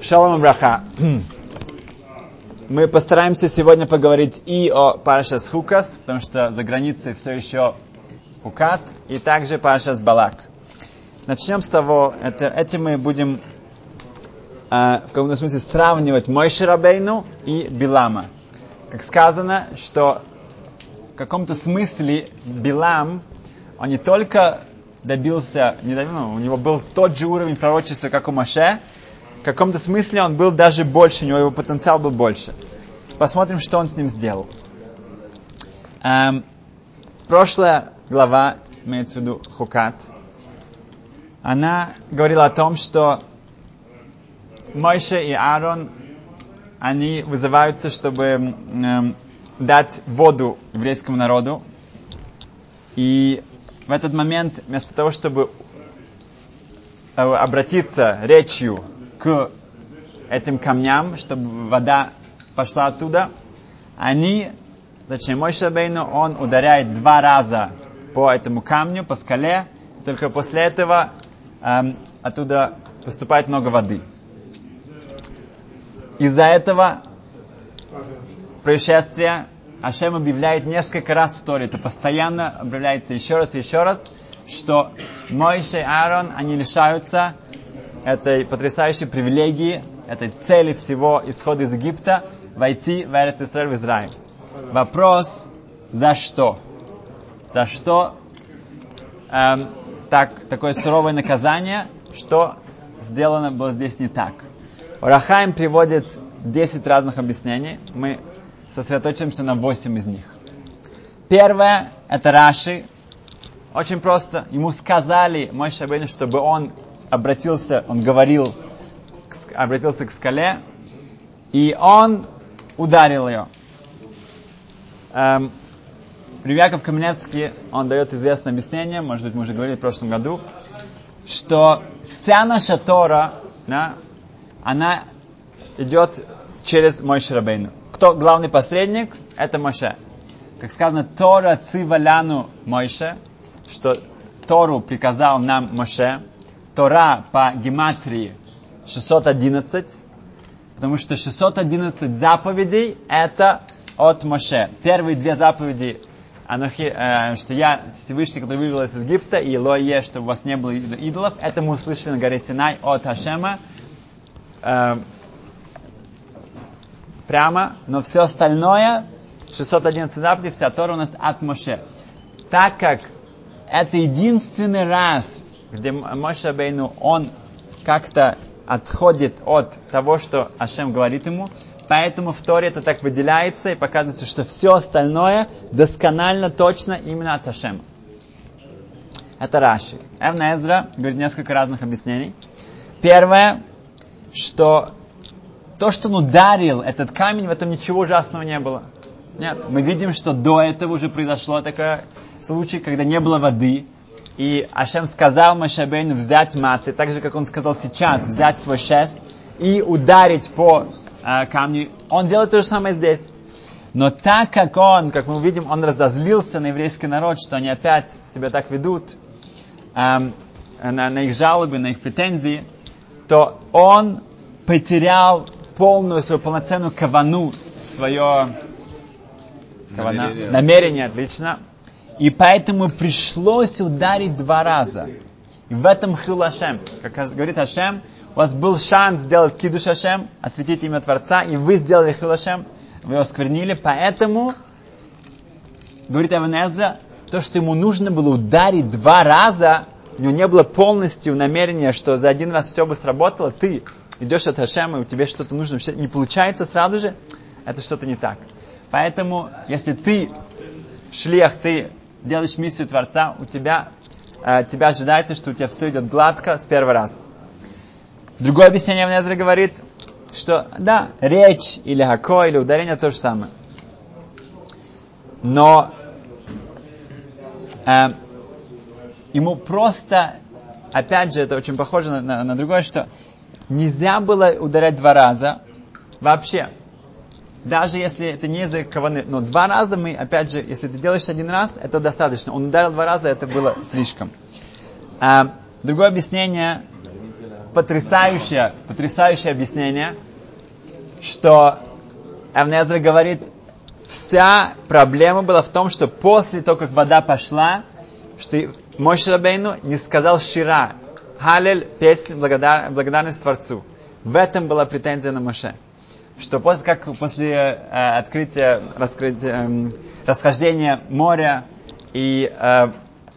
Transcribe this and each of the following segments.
Шалом браха. Мы постараемся сегодня поговорить и о Парашас Хукас, потому что за границей все еще Хукат, и также Парашас Балак. Начнем с того, это, этим мы будем э, в каком-то смысле сравнивать Мой Ширабейну и Билама. Как сказано, что в каком-то смысле Билам, он не только добился, не добился, у него был тот же уровень пророчества, как у Маше, в каком-то смысле он был даже больше, у него его потенциал был больше. Посмотрим, что он с ним сделал. Эм, прошлая глава, имеется в виду Хукат, она говорила о том, что Мойше и Аарон, они вызываются, чтобы эм, дать воду еврейскому народу. И в этот момент, вместо того, чтобы э, обратиться речью к этим камням, чтобы вода пошла оттуда, они, точнее, мой Шабейну, он ударяет два раза по этому камню, по скале, только после этого эм, оттуда поступает много воды. Из-за этого происшествия Ашем объявляет несколько раз в Торе, это постоянно объявляется еще раз и еще раз, что Мойше и Аарон, они лишаются этой потрясающей привилегии, этой цели всего исхода из Египта, войти в Эрец в Израиль. Вопрос, за что? За что эм, так, такое суровое наказание, что сделано было здесь не так? Рахаим приводит 10 разных объяснений. Мы сосредоточимся на 8 из них. Первое, это Раши. Очень просто. Ему сказали, мой Шабейн, чтобы он обратился, он говорил, обратился к скале, и он ударил ее. Эм, Яков Каменецкий, он дает известное объяснение, может быть, мы уже говорили в прошлом году, что вся наша Тора, да, она идет через Мой Шрабейну. Кто главный посредник? Это Моше. Как сказано, Тора циваляну Мойше, что Тору приказал нам Моше. Тора по гематрии 611, потому что 611 заповедей это от Моше. Первые две заповеди, Анахи, э, что я Всевышний, который вывел из Египта, и Лое, чтобы у вас не было идолов, это мы услышали на горе Синай от Хашема. Э, прямо, но все остальное, 611 заповедей, вся Тора у нас от Моше. Так как это единственный раз, где Моше Бейну, он как-то отходит от того, что Ашем говорит ему, поэтому в Торе это так выделяется и показывается, что все остальное досконально, точно именно от Ашема. Это Раши. Эвна Эзра говорит несколько разных объяснений. Первое, что то, что он ударил этот камень, в этом ничего ужасного не было. Нет, мы видим, что до этого уже произошло такой случай, когда не было воды, и Ашем сказал Машабейну взять маты, так же, как он сказал сейчас, взять свой шест и ударить по э, камню. Он делает то же самое здесь. Но так как он, как мы увидим, он разозлился на еврейский народ, что они опять себя так ведут, эм, на, на их жалобы, на их претензии, то он потерял полную свою полноценную кавану, свое кавана, намерение. намерение, отлично. И поэтому пришлось ударить два раза. И в этом хил Ашем. Как говорит Ашем, у вас был шанс сделать кидуш Ашем, осветить имя Творца, и вы сделали хил Ашем, вы его сквернили, поэтому, говорит Эван то, что ему нужно было ударить два раза, у него не было полностью намерения, что за один раз все бы сработало, ты идешь от Хашема, и у тебя что-то нужно, не получается сразу же, это что-то не так. Поэтому, если ты шлех, ты делаешь миссию Творца, у тебя, э, тебя ожидается, что у тебя все идет гладко с первого раза. Другое объяснение в Незре говорит, что да, речь или хако, или ударение то же самое. Но э, ему просто, опять же, это очень похоже на, на, на другое, что нельзя было ударять два раза вообще. Даже если это не из-за каваны. Но два раза мы, опять же, если ты делаешь один раз, это достаточно. Он ударил два раза, это было слишком. А, Другое объяснение, потрясающее, потрясающее объяснение, что Эвнезра говорит, вся проблема была в том, что после того, как вода пошла, что мой Шрабейну не сказал Шира, Халель, песнь, благодар, благодарность Творцу. В этом была претензия на Моше. Что после, как после э, открытия, раскрытия, э, расхождения моря и э,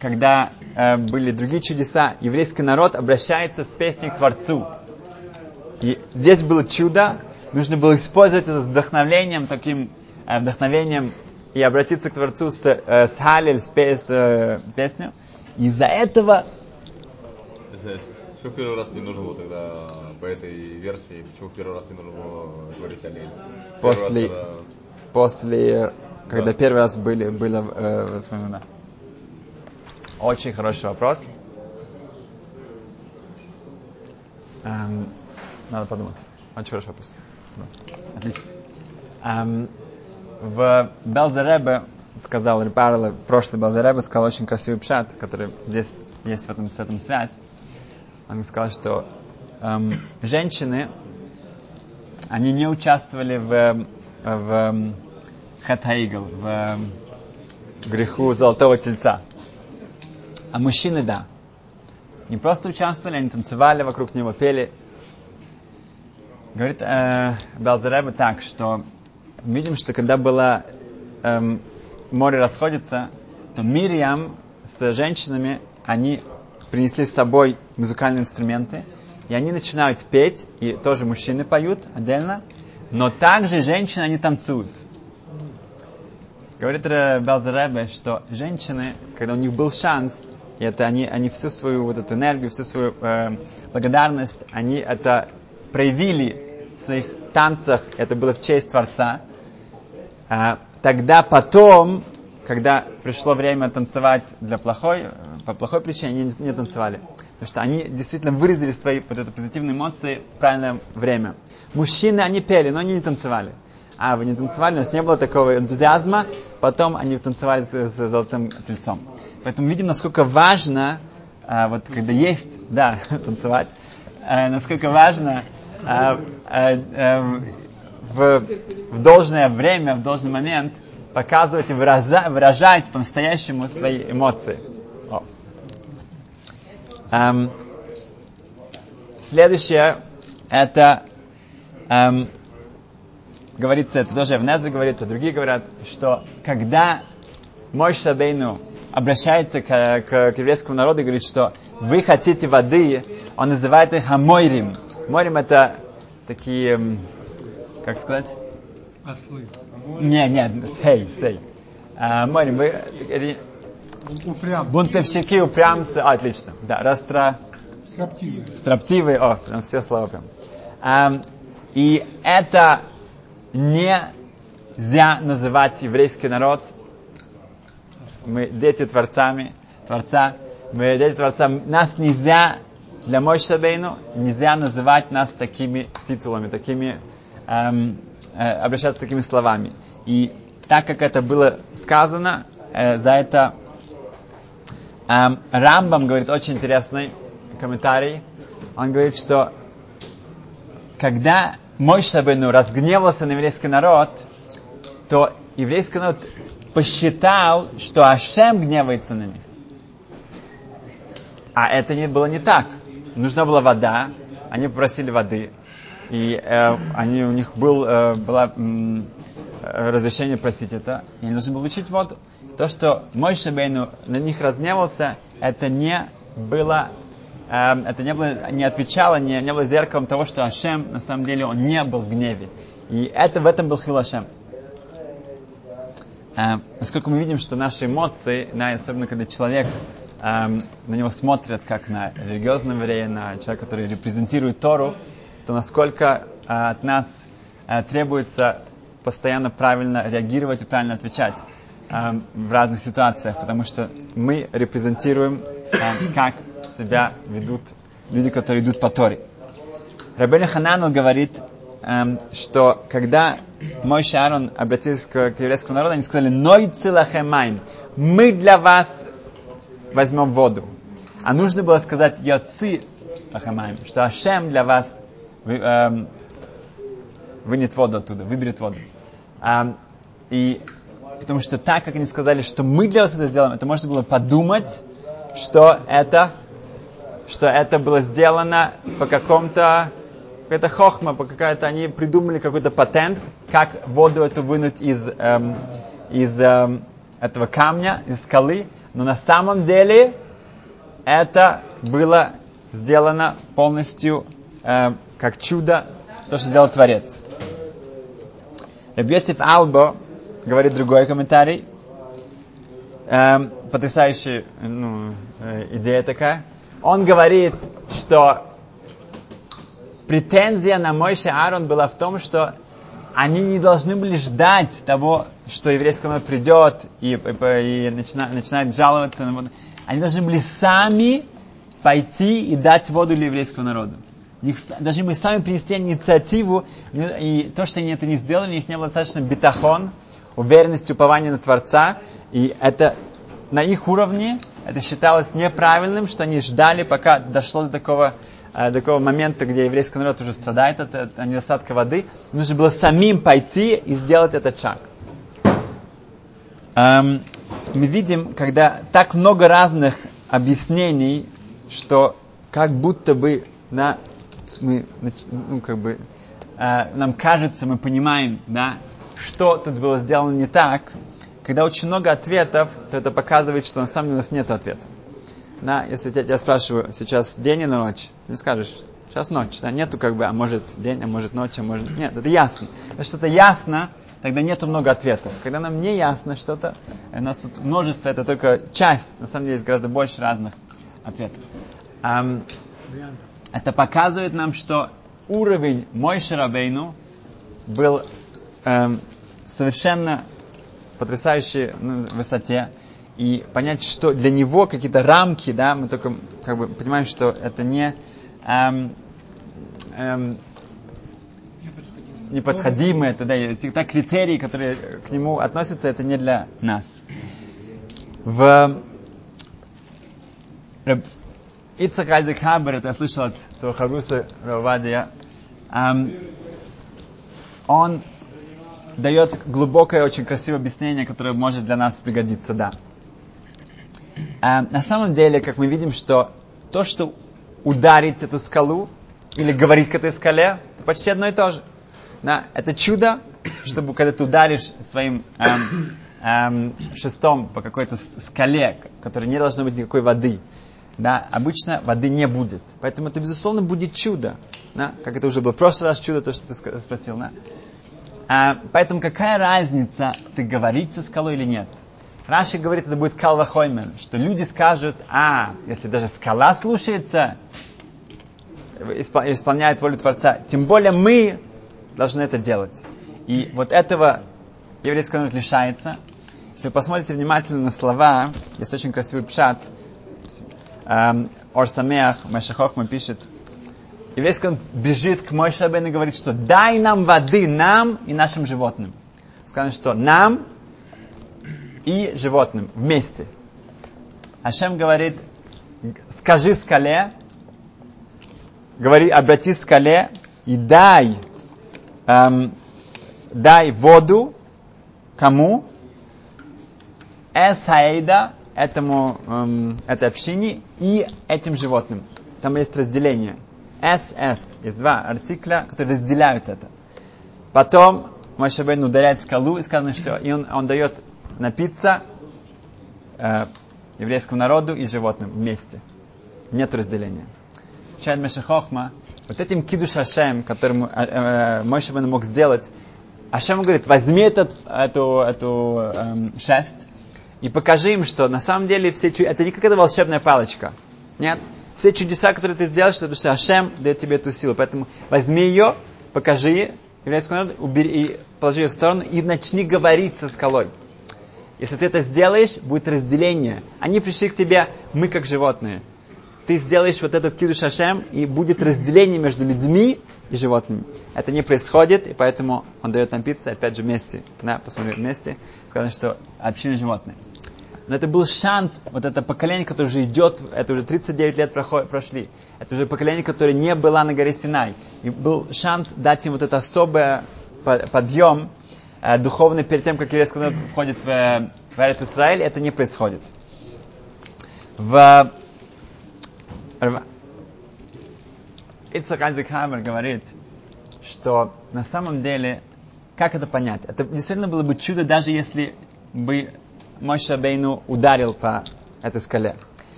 когда э, были другие чудеса, еврейский народ обращается с песней к Творцу. И здесь было чудо, нужно было использовать это с вдохновением, таким э, вдохновением и обратиться к Творцу с, э, с Халель, с, с э, песней. Из-за этого Почему первый раз не нужно было тогда по этой версии, почему первый раз не нужно было говорить о Леле? После, раз, когда... после, когда да. первый раз были, было э, воспоминания. Очень хороший вопрос. Эм, надо подумать. Очень хороший вопрос. Отлично. Эм, в Белзеребе сказал Репарла, прошлый Белзеребе сказал очень красивый пшат, который здесь есть в этом, с этим связь. Он сказал, что эм, женщины, они не участвовали в, в хатаигл, в греху золотого тельца. А мужчины, да. Не просто участвовали, они танцевали вокруг него, пели. Говорит э, Белзереба так, что видим, что когда было эм, море расходится, то Мирьям с женщинами, они принесли с собой музыкальные инструменты, и они начинают петь, и тоже мужчины поют отдельно, но также женщины, они танцуют. Говорит Белзеребе, что женщины, когда у них был шанс, и это они, они всю свою вот эту энергию, всю свою э, благодарность, они это проявили в своих танцах, это было в честь Творца. А, тогда потом, когда пришло время танцевать для плохой, по плохой причине, они не танцевали. Потому что они действительно выразили свои вот это позитивные эмоции в правильное время. Мужчины, они пели, но они не танцевали. А, вы не танцевали, у нас не было такого энтузиазма, потом они танцевали с, с золотым тельцом. Поэтому видим, насколько важно, а, вот когда есть, да, танцевать, а, насколько важно а, а, а, в, в должное время, в должный момент показывать и выражать, выражать по-настоящему свои эмоции. О. Эм, следующее это эм, говорится, это тоже в Незре говорится, другие говорят, что когда мой Шабейну обращается к, к, к еврейскому народу и говорит, что вы хотите воды, он называет их Амойрим. Мойрим это такие, как сказать? Не, не, сей, сей. А, Мойрим, вы... Упрямцы. Бунтовщики, упрямцы. А, отлично. Да, растра... Строптивые. Строптивые, о, прям все слова прям. А, и это нельзя называть еврейский народ мы дети Творцами, Творца, мы дети Творца, нас нельзя, для Мойши Шабейну, нельзя называть нас такими титулами, такими, эм, э, обращаться такими словами. И так как это было сказано, э, за это эм, Рамбам говорит очень интересный комментарий. Он говорит, что когда мой Шабейну разгневался на еврейский народ, то еврейский народ посчитал, что Ашем гневается на них. А это не было не так. Нужна была вода, они попросили воды, и э, они, у них был, э, было э, разрешение просить это, и они должны были получить воду. То, что мой Шабейну на них разгневался, это не было э, это не, было, не отвечало, не, не было зеркалом того, что Ашем, на самом деле, он не был в гневе. И это в этом был Хил Ашем. Э, насколько мы видим, что наши эмоции, да, особенно когда человек э, на него смотрят как на религиозного еврея, на человека, который репрезентирует Тору, то насколько э, от нас э, требуется постоянно правильно реагировать и правильно отвечать э, в разных ситуациях, потому что мы репрезентируем, э, как себя ведут люди, которые идут по Торе. Рабель Хананул говорит, эм, что когда мой Шарон обратился к, еврейскому народу, они сказали, «Ной цилахемайн, мы для вас возьмем воду». А нужно было сказать Йоци Ахамаем, что Ашем для вас вы, эм, вынет воду оттуда, выберет воду. А, и потому что так, как они сказали, что мы для вас это сделаем, это можно было подумать, что это, что это было сделано по какому-то какая-то хохма, по какая-то они придумали какой-то патент, как воду эту вынуть из, эм, из эм, этого камня, из скалы. Но на самом деле это было сделано полностью э, как чудо, то, что сделал Творец. Рабьесиф Албо говорит другой комментарий. Эм, потрясающая ну, э, идея такая. Он говорит, что претензия на Мойше Аарон была в том, что они не должны были ждать того, что еврейский народ придет и, и, и начинает, начинает жаловаться. Они должны были сами пойти и дать воду для еврейского народа. Их, должны были сами принести инициативу, и то, что они это не сделали, у них не было достаточно бетахон, уверенности, упования на Творца, и это на их уровне это считалось неправильным, что они ждали, пока дошло до такого Э, такого момента, где еврейский народ уже страдает от, от недостатка воды, нужно было самим пойти и сделать этот шаг. Эм, мы видим, когда так много разных объяснений, что как будто бы на, мы, ну, как бы, э, нам кажется, мы понимаем, да, что тут было сделано не так, когда очень много ответов, то это показывает, что на самом деле у нас нет ответа. Да, если я тебя спрашиваю, сейчас день и ночь, ты не скажешь, сейчас ночь, да, нету как бы, а может день, а может ночь, а может... Нет, это ясно. Если что-то ясно, тогда нету много ответов. Когда нам не ясно что-то, у нас тут множество, это только часть, на самом деле есть гораздо больше разных ответов. Um, это показывает нам, что уровень Мой Шарабейну был эм, совершенно потрясающей ну, высоте и понять, что для него какие-то рамки, да, мы только как бы понимаем, что это не эм, эм, неподходимые, это да, те, те критерии, которые к нему относятся, это не для нас. В Ицак Айзек Хабер, это я слышал от своего Харуса Равадия, эм, он дает глубокое, очень красивое объяснение, которое может для нас пригодиться, да. А, на самом деле, как мы видим, что то, что ударить эту скалу или говорить к этой скале, это почти одно и то же. Да, это чудо, чтобы когда ты ударишь своим эм, эм, шестом по какой-то скале, которой не должно быть никакой воды, да, обычно воды не будет. Поэтому это, безусловно, будет чудо. Да, как это уже было в прошлый раз чудо, то, что ты спросил. Да? А, поэтому какая разница, ты говорить со скалой или нет? Раши говорит, это будет калвахоймен, что люди скажут, а, если даже скала слушается, исполняет волю Творца, тем более мы должны это делать. И вот этого еврейский народ лишается. Если вы посмотрите внимательно на слова, есть очень красивый пшат, Орсамеах, Машахохма пишет, еврейский народ бежит к Мойшабен и говорит, что дай нам воды, нам и нашим животным. Сказано, что нам и животным вместе. Ашем говорит, скажи скале, говори, обрати скале и дай, эм, дай воду кому? Эсаэйда, этому, эм, этой общине и этим животным. Там есть разделение. СС. Есть два артикля, которые разделяют это. Потом Машабейн ударяет скалу и сказано, что и он, он дает напиться э, еврейскому народу и животным вместе. Нет разделения. Чайд Мешахохма, вот этим кидуш Ашем, которым э, э, мог сделать, Ашем говорит, возьми этот, эту, эту э, шесть и покажи им, что на самом деле все это не какая-то волшебная палочка. Нет. Все чудеса, которые ты сделаешь, это потому что Ашем дает тебе эту силу. Поэтому возьми ее, покажи еврейскому народу, убери, и положи ее в сторону и начни говорить со скалой. Если ты это сделаешь, будет разделение. Они пришли к тебе, мы как животные. Ты сделаешь вот этот кидуш Ашем, и будет разделение между людьми и животными. Это не происходит, и поэтому он дает нам пиццу, опять же, вместе. Да, посмотрим вместе. Сказано, что община животные. Но это был шанс, вот это поколение, которое уже идет, это уже 39 лет проход, прошли. Это уже поколение, которое не было на горе Синай. И был шанс дать им вот это особое подъем э, духовный перед тем, как еврейский входит в, э, в Израиль. Это не происходит. В Ицхак Айзекхаймер говорит, что на самом деле, как это понять? Это действительно было бы чудо, даже если бы Моше Бейну ударил по этой скале.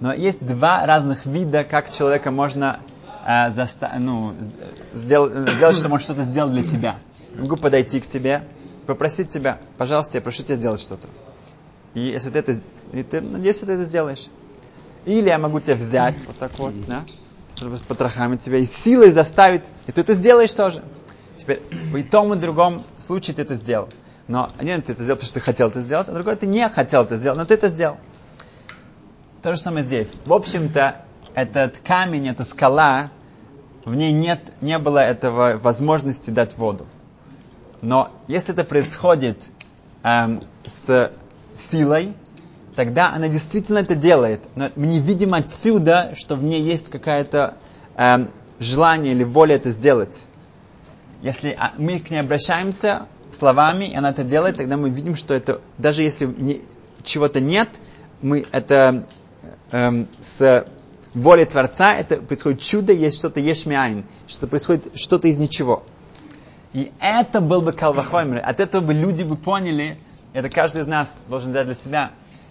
Но есть два разных вида, как человека можно э, заста- ну, сделать, сделать, что он что-то сделать для тебя. Я могу подойти к тебе, попросить тебя, пожалуйста, я прошу тебя сделать что-то. И если ты это, и ты, надеюсь, ты это сделаешь. Или я могу тебя взять вот так вот, да, с потрохами тебя и силой заставить, и ты это сделаешь тоже. Теперь, в том и другом случае ты это сделал. Но один ты это сделал, потому что ты хотел это сделать, а другой ты не хотел это сделать, но ты это сделал. То же самое здесь. В общем-то, этот камень, эта скала, в ней нет, не было этого возможности дать воду. Но если это происходит эм, с силой, тогда она действительно это делает. Но мы не видим отсюда, что в ней есть какое-то эм, желание или воля это сделать. Если а, мы к ней обращаемся, словами, и она это делает, тогда мы видим, что это, даже если не, чего-то нет, мы это эм, с воли Творца, это происходит чудо, есть что-то ешмиайн, что-то происходит что-то из ничего. И это был бы калвахоймер. От этого бы люди бы поняли, это каждый из нас должен взять для себя,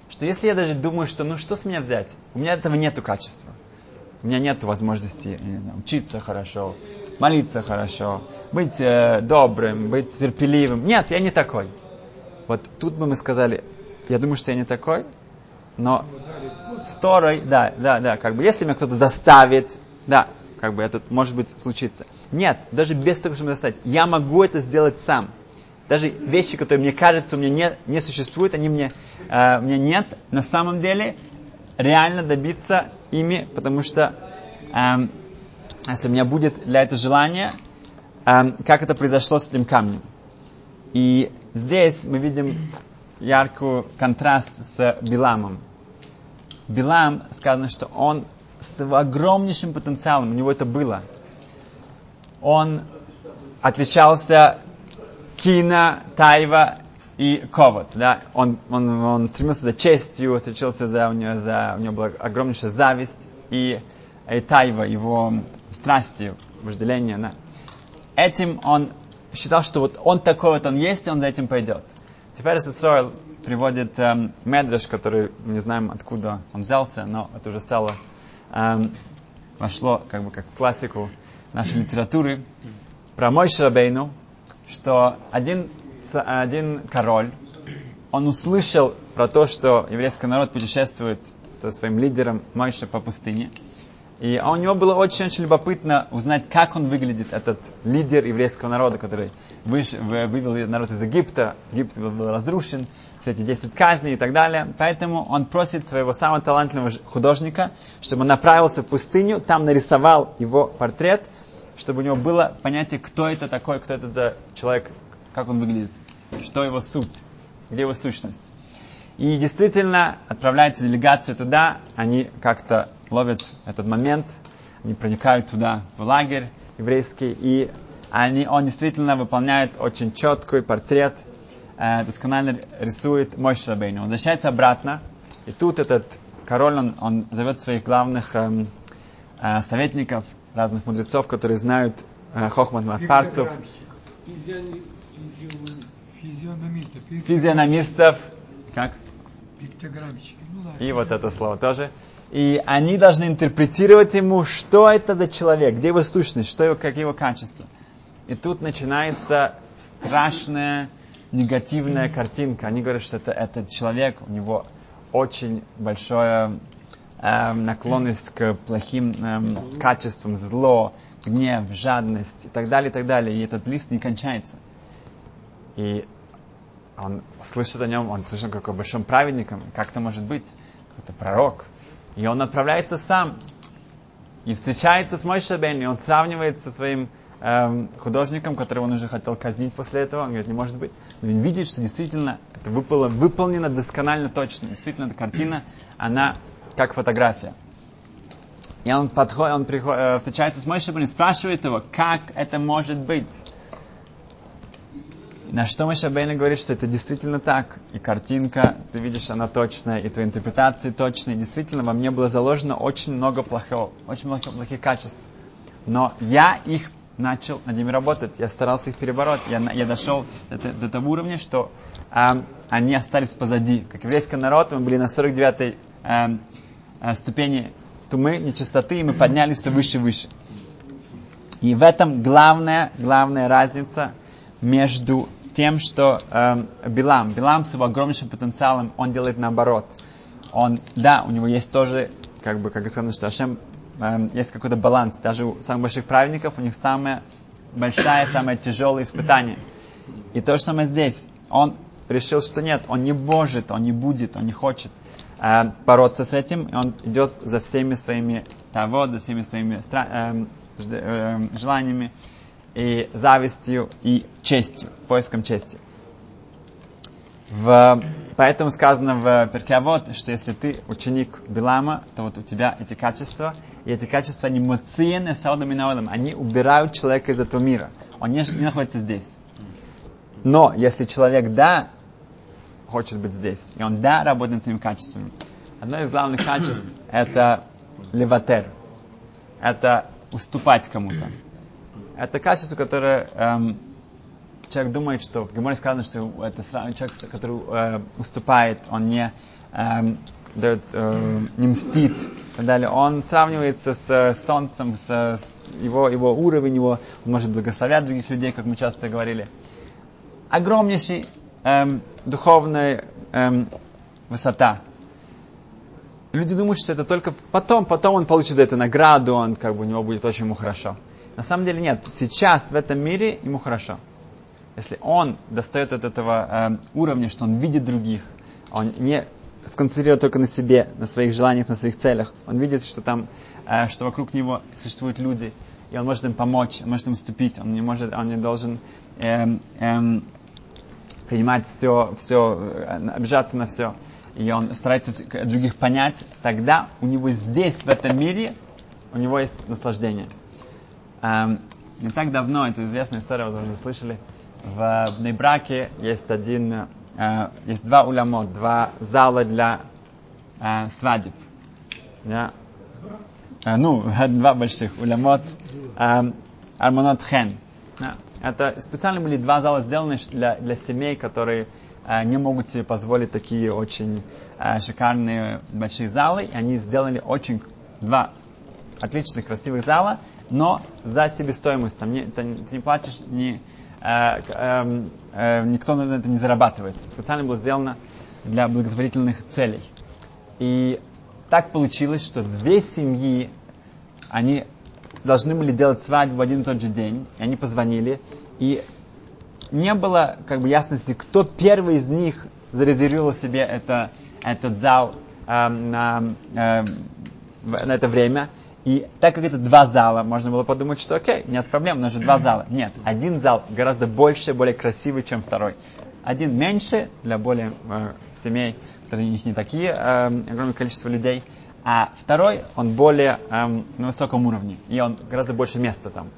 что если я даже думаю, что ну что с меня взять, у меня этого нету качества. У меня нет возможности не знаю, учиться хорошо, молиться хорошо, быть э, добрым, быть терпеливым. Нет, я не такой. Вот тут бы мы сказали, я думаю, что я не такой, но с Торой, да, да, да, как бы, если меня кто-то заставит, да, как бы это может быть случиться. Нет, даже без того, чтобы заставить, я могу это сделать сам. Даже вещи, которые мне кажется, у меня не, не существуют, они мне, э, у меня нет, на самом деле реально добиться ими, потому что эм, если у меня будет для этого желание, эм, как это произошло с этим камнем. И здесь мы видим яркий контраст с Биламом. Билам, сказано, что он с огромнейшим потенциалом, у него это было. Он отличался Кина, Тайва и Ковод. Да? Он, он, он стремился за честью, отличился за, у него, за, у него была огромнейшая зависть. И, и Тайва, его страсти, вожделения. Да. Этим он считал, что вот он такой вот он есть, и он за этим пойдет. Теперь Сесройл приводит эм, Медреш, который не знаем, откуда он взялся, но это уже стало, эм, вошло как бы как классику нашей литературы, про мой Шрабейну, что один, один король, он услышал про то, что еврейский народ путешествует со своим лидером Мойша по пустыне, и у него было очень-очень любопытно узнать, как он выглядит, этот лидер еврейского народа, который выш, вывел народ из Египта. Египет был разрушен, все эти 10 казней и так далее. Поэтому он просит своего самого талантливого художника, чтобы он направился в пустыню, там нарисовал его портрет, чтобы у него было понятие, кто это такой, кто это человек, как он выглядит, что его суть, где его сущность. И действительно отправляется делегация туда, они как-то ловят этот момент, они проникают туда, в лагерь еврейский, и они, он действительно выполняет очень четкий портрет, э, досконально рисует мой Шабейну. Он возвращается обратно, и тут этот король, он, он зовет своих главных э, э, советников, разных мудрецов, которые знают э, Хохмат Матпарцев, Физиономистов. физиономистов, как? Пиктограммщики. Ну. И вот это слово тоже. И они должны интерпретировать ему, что это за человек, где его сущность, что его, какие его качества. И тут начинается страшная негативная картинка. Они говорят, что это этот человек, у него очень большая эм, наклонность к плохим эм, качествам, зло, гнев, жадность и так далее, и так далее. И этот лист не кончается. И он слышит о нем, он слышит, какой большим праведником, как это может быть, какой-то пророк. И он отправляется сам и встречается с Мойшей Бен, и он сравнивает со своим эм, художником, которого он уже хотел казнить после этого. Он говорит, не может быть. Но он видит, что действительно это выпало, выполнено досконально точно. Действительно, эта картина, она как фотография. И он подходит, он приходит, э, встречается с Мойшем и спрашивает его, как это может быть. На что Моше Бейна говорит, что это действительно так. И картинка, ты видишь, она точная, и твои интерпретации точные. Действительно, во мне было заложено очень много плохого, очень много плохих качеств. Но я их начал над ними работать. Я старался их перебороть. Я, я дошел до, до того уровня, что э, они остались позади. Как еврейский народ, мы были на 49-й э, э, ступени тумы, нечистоты, и мы поднялись все выше и выше. И в этом главная, главная разница между тем, что э, Билам, Билам с его огромнейшим потенциалом, он делает наоборот. Он, да, у него есть тоже, как бы, как сказано, что Ашем, э, есть какой-то баланс. Даже у самых больших праведников у них самое большое, самое тяжелое испытание. И то же самое здесь. Он решил, что нет, он не может, он не будет, он не хочет э, бороться с этим, и он идет за всеми своими того, за всеми своими стра- э, желаниями и завистью и честью, поиском чести. В, поэтому сказано в Перкеавод, что если ты ученик Билама, то вот у тебя эти качества, и эти качества, они муциены саудом и наодом, они убирают человека из этого мира. Он не, не находится здесь. Но если человек, да, хочет быть здесь, и он, да, работает своими качествами, одно из главных качеств – это леватер, это уступать кому-то. Это качество, которое эм, человек думает, что в Геморе сказано, что это человек, который э, уступает, он не, э, дает, э, не мстит и так далее. Он сравнивается с солнцем, с, с его, его уровень, его, он может благословлять других людей, как мы часто говорили. Огромнейший эм, духовная эм, высота. Люди думают, что это только потом, потом он получит эту награду, он как бы у него будет очень ему хорошо. На самом деле нет. Сейчас в этом мире ему хорошо. Если он достает от этого э, уровня, что он видит других, он не сконцентрирует только на себе, на своих желаниях, на своих целях. Он видит, что там, э, что вокруг него существуют люди, и он может им помочь, он может им вступить, он не может, он не должен э, э, принимать все, все, э, обижаться на все. И он старается других понять, тогда у него здесь, в этом мире, у него есть наслаждение. Эм, не так давно, это известная история, вы уже слышали, в Нейбраке есть один, э, есть два улямот, два зала для э, свадеб. Yeah. Э, ну, два больших улямот, э, Армонот Хен. Yeah. Это специально были два зала сделаны для, для семей, которые э, не могут себе позволить такие очень э, шикарные большие залы. И они сделали очень два отличных красивых зала, но за себестоимость. Там не, ты, ты не платишь, не, э, э, э, никто на этом не зарабатывает. Специально было сделано для благотворительных целей. И так получилось, что две семьи, они должны были делать свадьбу в один и тот же день, и они позвонили, и не было как бы ясности, кто первый из них зарезервировал себе это, этот зал э, на, э, на это время. И так как это два зала, можно было подумать, что окей, нет проблем, у нас же два зала. Нет, один зал гораздо больше, более красивый, чем второй. Один меньше для более э, семей, которые у них не такие, э, огромное количество людей. А второй, он более э, на высоком уровне, и он гораздо больше места там.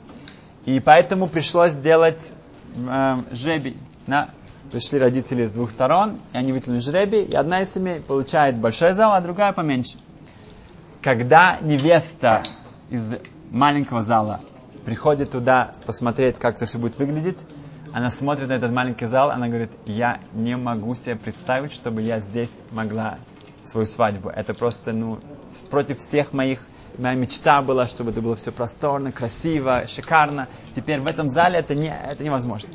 И поэтому пришлось сделать э, жребий. Да? Пришли родители с двух сторон, и они вытянули жребий, и одна из семей получает большой зал, а другая поменьше когда невеста из маленького зала приходит туда посмотреть, как это все будет выглядеть, она смотрит на этот маленький зал, она говорит, я не могу себе представить, чтобы я здесь могла свою свадьбу. Это просто, ну, против всех моих, моя мечта была, чтобы это было все просторно, красиво, шикарно. Теперь в этом зале это, не, это невозможно.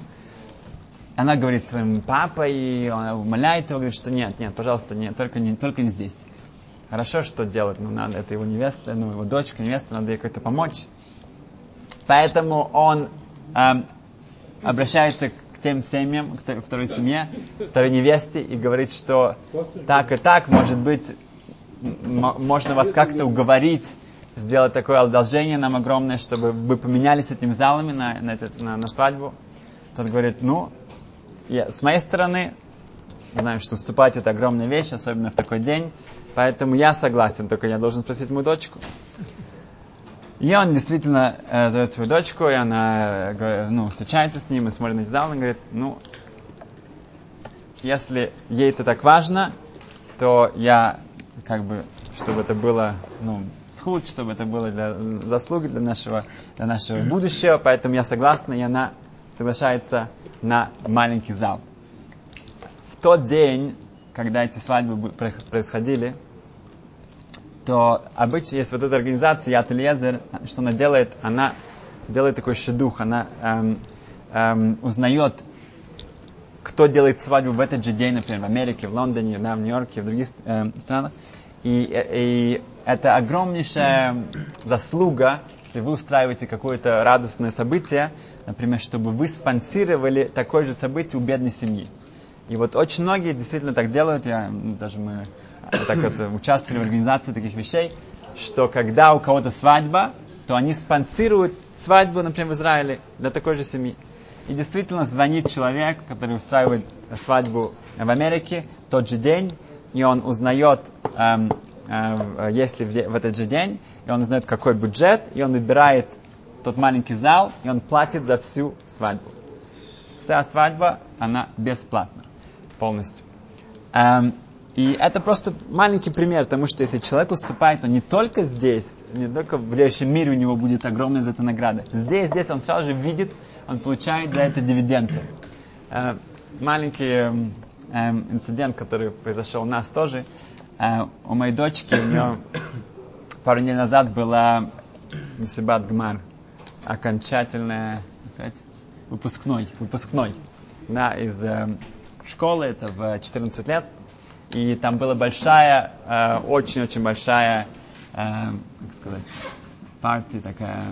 Она говорит своему папой, и он умоляет его, говорит, что нет, нет, пожалуйста, нет, только не, только не здесь. Хорошо, что делать? Ну, надо, это его невеста, ну, его дочка, невеста, надо ей как-то помочь. Поэтому он эм, обращается к тем семьям, к второй семье, второй невесте, и говорит, что так и так, может быть, можно вас как-то уговорить сделать такое одолжение нам огромное, чтобы вы поменялись этими залами на, на, этот, на, на свадьбу. Тот говорит, ну, я, с моей стороны, знаем, что уступать это огромная вещь, особенно в такой день, поэтому я согласен, только я должен спросить мою дочку. И он действительно э, зовет свою дочку, и она э, ну, встречается с ним и смотрит на зал, и говорит, ну, если ей это так важно, то я как бы, чтобы это было, ну, схуд, чтобы это было для заслуги для нашего, для нашего будущего, поэтому я согласна, и она соглашается на маленький зал. В тот день, когда эти свадьбы происходили, то обычно есть вот эта организация Ят Элиезер, что она делает, она делает такой шедух, она эм, эм, узнает, кто делает свадьбу в этот же день, например, в Америке, в Лондоне, да, в Нью-Йорке, в других эм, странах. И, и это огромнейшая заслуга, если вы устраиваете какое-то радостное событие, например, чтобы вы спонсировали такое же событие у бедной семьи. И вот очень многие действительно так делают, я, даже мы так вот участвовали в организации таких вещей, что когда у кого-то свадьба, то они спонсируют свадьбу, например, в Израиле для такой же семьи. И действительно звонит человек, который устраивает свадьбу в Америке тот же день, и он узнает, эм, э, если в, в этот же день, и он узнает, какой бюджет, и он выбирает тот маленький зал, и он платит за всю свадьбу. Вся свадьба, она бесплатна полностью. Эм, и это просто маленький пример, потому что если человек уступает, то не только здесь, не только в следующем мире у него будет огромная за это награда. Здесь, здесь он сразу же видит, он получает за это дивиденды. Э, маленький э, э, инцидент, который произошел у нас тоже. Э, у моей дочки, у нее пару недель назад была Мсибат Гмар, окончательная, сказать, выпускной, выпускной, да, из э, школы, это в 14 лет. И там была большая, э, очень-очень большая, э, как сказать, партия такая,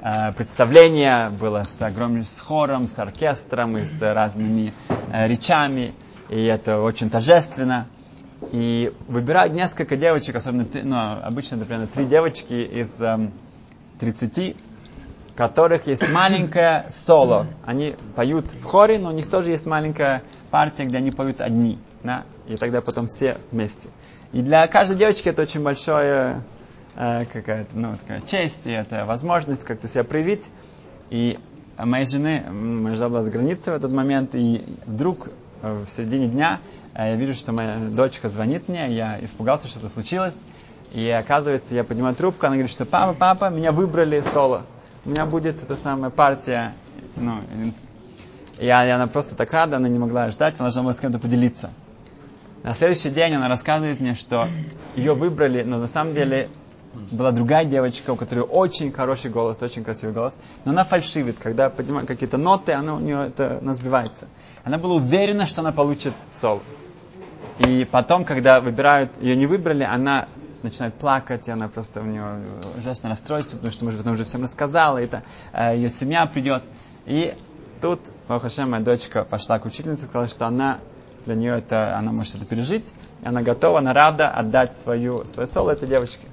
э, представление было с огромным с хором, с оркестром и с разными речами. И это очень торжественно. И выбирают несколько девочек, особенно, ну, обычно это примерно три девочки из э, 30, у которых есть маленькое соло. Они поют в хоре, но у них тоже есть маленькая партия, где они поют одни да, и тогда потом все вместе. И для каждой девочки это очень большая э, какая-то, ну, такая честь, и это возможность как-то себя проявить. И моей жены, моя жена была за границей в этот момент, и вдруг э, в середине дня э, я вижу, что моя дочка звонит мне, я испугался, что-то случилось, и оказывается, я поднимаю трубку, она говорит, что папа, папа, меня выбрали соло. У меня будет эта самая партия, ну, я, и она просто так рада, она не могла ждать, она должна была с кем-то поделиться. На следующий день она рассказывает мне, что ее выбрали, но на самом деле была другая девочка, у которой очень хороший голос, очень красивый голос, но она фальшивит, когда поднимает какие-то ноты, она у нее это она сбивается. Она была уверена, что она получит сол. И потом, когда выбирают, ее не выбрали, она начинает плакать, и она просто у нее ужасное расстройство, потому что, может быть, она уже всем рассказала, и это, э, ее семья придет. И тут, Бахашем, моя дочка пошла к учительнице, сказала, что она для нее это, она может это пережить, и она готова, она рада отдать свою, свое соло этой девочке.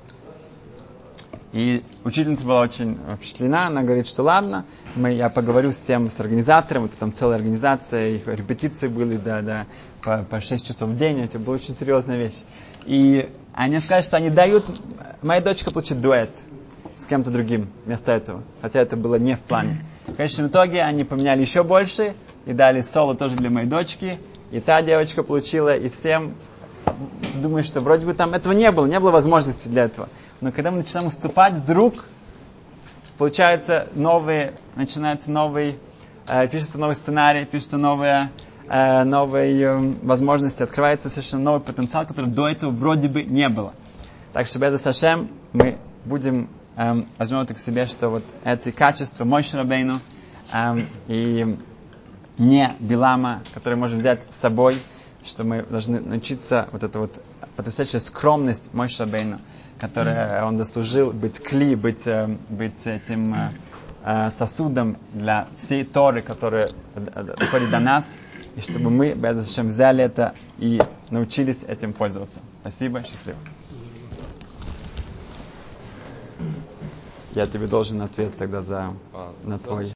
И учительница была очень впечатлена, она говорит, что ладно, мы, я поговорю с тем, с организатором, это там целая организация, их репетиции были, да, да, по, по 6 часов в день, это была очень серьезная вещь. И они сказали, что они дают, моя дочка получит дуэт с кем-то другим вместо этого, хотя это было не в плане. В конечном итоге они поменяли еще больше и дали соло тоже для моей дочки, и та девочка получила, и всем думаю, что вроде бы там этого не было, не было возможности для этого. Но когда мы начинаем уступать, вдруг получается новые, начинается новый, э, пишется новый сценарий, пишется новые, э, новые э, возможности, открывается совершенно новый потенциал, который до этого вроде бы не было. Так что без Сашем мы будем, э, возьмем это к себе, что вот эти качества Мой Шарабейну э, и не Билама, который можем взять с собой, что мы должны научиться вот эту вот потрясающая скромность Мой Шабейна, которая он заслужил быть кли, быть, э, быть этим э, э, сосудом для всей Торы, которая доходит до нас, и чтобы мы, чем взяли это и научились этим пользоваться. Спасибо, счастливо. Я тебе должен ответ тогда за на твой.